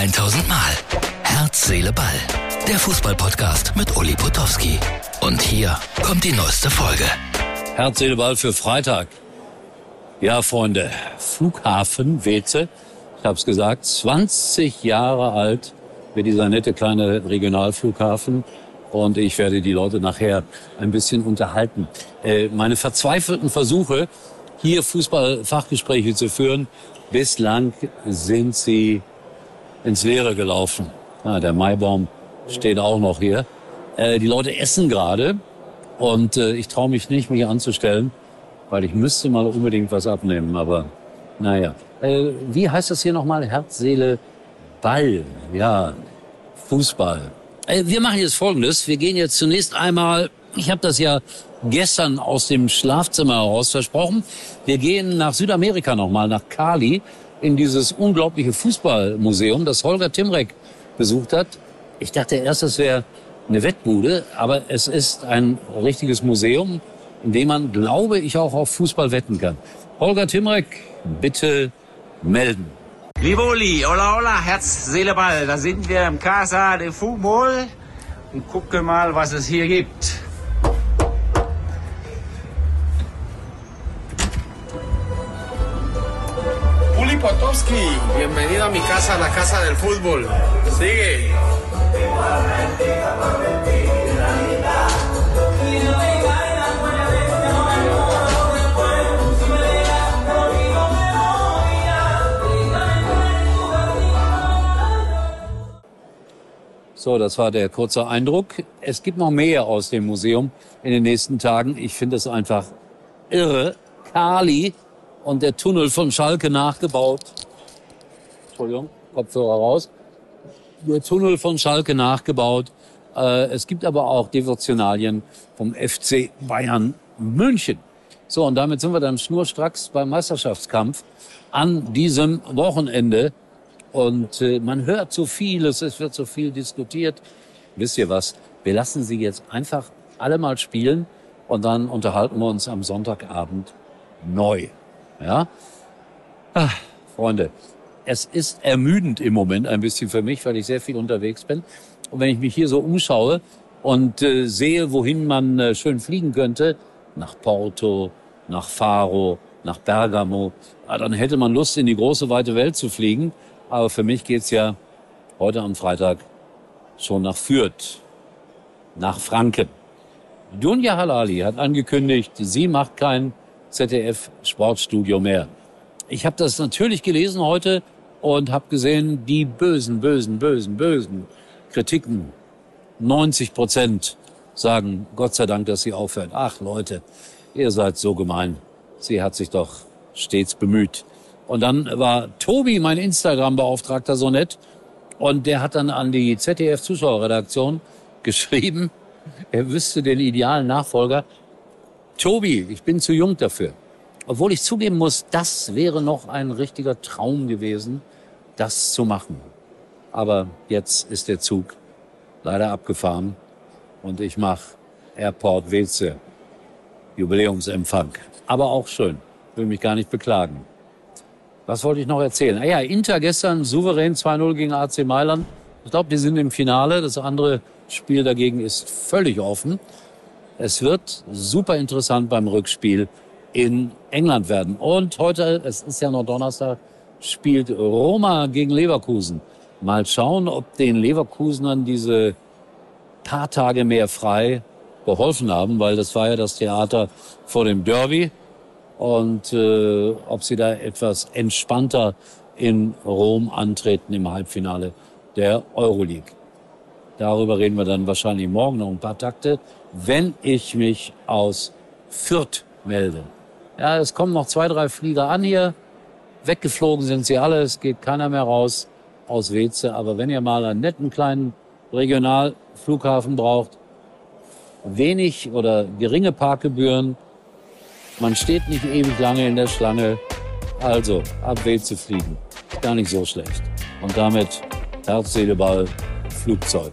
1000 Mal. Herz, Seele, Ball. Der Fußballpodcast mit Uli Potowski. Und hier kommt die neueste Folge. Herz, Seele, Ball für Freitag. Ja, Freunde, Flughafen Weze, ich habe es gesagt, 20 Jahre alt wird dieser nette kleine Regionalflughafen und ich werde die Leute nachher ein bisschen unterhalten. Äh, meine verzweifelten Versuche, hier Fußballfachgespräche zu führen, bislang sind sie ins Leere gelaufen. Ah, der Maibaum steht auch noch hier. Äh, die Leute essen gerade und äh, ich traue mich nicht, mich anzustellen, weil ich müsste mal unbedingt was abnehmen. Aber naja, äh, wie heißt das hier nochmal? Herz, Seele, Ball. Ja, Fußball. Äh, wir machen jetzt Folgendes. Wir gehen jetzt zunächst einmal, ich habe das ja gestern aus dem Schlafzimmer heraus versprochen, wir gehen nach Südamerika nochmal, nach Cali, in dieses unglaubliche Fußballmuseum, das Holger Timrek besucht hat. Ich dachte erst, es wäre eine Wettbude, aber es ist ein richtiges Museum, in dem man, glaube ich, auch auf Fußball wetten kann. Holger Timrek, bitte melden. Liebe Uli, hola, hola, Herz, Seele, Ball. Da sind wir im Casa de Fumol und gucke mal, was es hier gibt. Potowski, bienvenido a mi casa, la casa del fútbol. Sigue. So, das war der kurze Eindruck. Es gibt noch mehr aus dem Museum in den nächsten Tagen. Ich finde es einfach irre. Kali und der Tunnel von Schalke nachgebaut. Entschuldigung, Kopfhörer raus. Der Tunnel von Schalke nachgebaut. Äh, es gibt aber auch Devotionalien vom FC Bayern München. So, und damit sind wir dann schnurstracks beim Meisterschaftskampf an diesem Wochenende. Und äh, man hört so vieles, es wird so viel diskutiert. Wisst ihr was? Wir lassen sie jetzt einfach alle mal spielen und dann unterhalten wir uns am Sonntagabend neu. Ja? Ach, Freunde, es ist ermüdend im Moment ein bisschen für mich, weil ich sehr viel unterwegs bin. Und wenn ich mich hier so umschaue und äh, sehe, wohin man äh, schön fliegen könnte, nach Porto, nach Faro, nach Bergamo, ah, dann hätte man Lust, in die große, weite Welt zu fliegen. Aber für mich geht's ja heute am Freitag schon nach Fürth, nach Franken. Dunja Halali hat angekündigt, sie macht kein ZDF-Sportstudio mehr. Ich habe das natürlich gelesen heute und habe gesehen, die bösen, bösen, bösen, bösen Kritiken. 90 Prozent sagen, Gott sei Dank, dass sie aufhört. Ach Leute, ihr seid so gemein. Sie hat sich doch stets bemüht. Und dann war Tobi, mein Instagram-Beauftragter, so nett. Und der hat dann an die ZDF-Zuschauerredaktion geschrieben, er wüsste den idealen Nachfolger. Tobi, ich bin zu jung dafür. Obwohl ich zugeben muss, das wäre noch ein richtiger Traum gewesen, das zu machen. Aber jetzt ist der Zug leider abgefahren und ich mache Airport Weze Jubiläumsempfang. Aber auch schön, will mich gar nicht beklagen. Was wollte ich noch erzählen? Ah ja, Inter gestern souverän 2-0 gegen AC Mailand. Ich glaube, die sind im Finale. Das andere Spiel dagegen ist völlig offen. Es wird super interessant beim Rückspiel in England werden. Und heute, es ist ja noch Donnerstag, spielt Roma gegen Leverkusen. Mal schauen, ob den Leverkusenern diese paar Tage mehr frei geholfen haben, weil das war ja das Theater vor dem Derby und äh, ob sie da etwas entspannter in Rom antreten im Halbfinale der Euroleague. Darüber reden wir dann wahrscheinlich morgen noch ein paar Takte, wenn ich mich aus Fürth melde. Ja, es kommen noch zwei, drei Flieger an hier. Weggeflogen sind sie alle, es geht keiner mehr raus aus Weze. Aber wenn ihr mal einen netten kleinen Regionalflughafen braucht, wenig oder geringe Parkgebühren, man steht nicht ewig lange in der Schlange. Also, ab Weze fliegen. Gar nicht so schlecht. Und damit Herz, Seele, Ball, Flugzeug.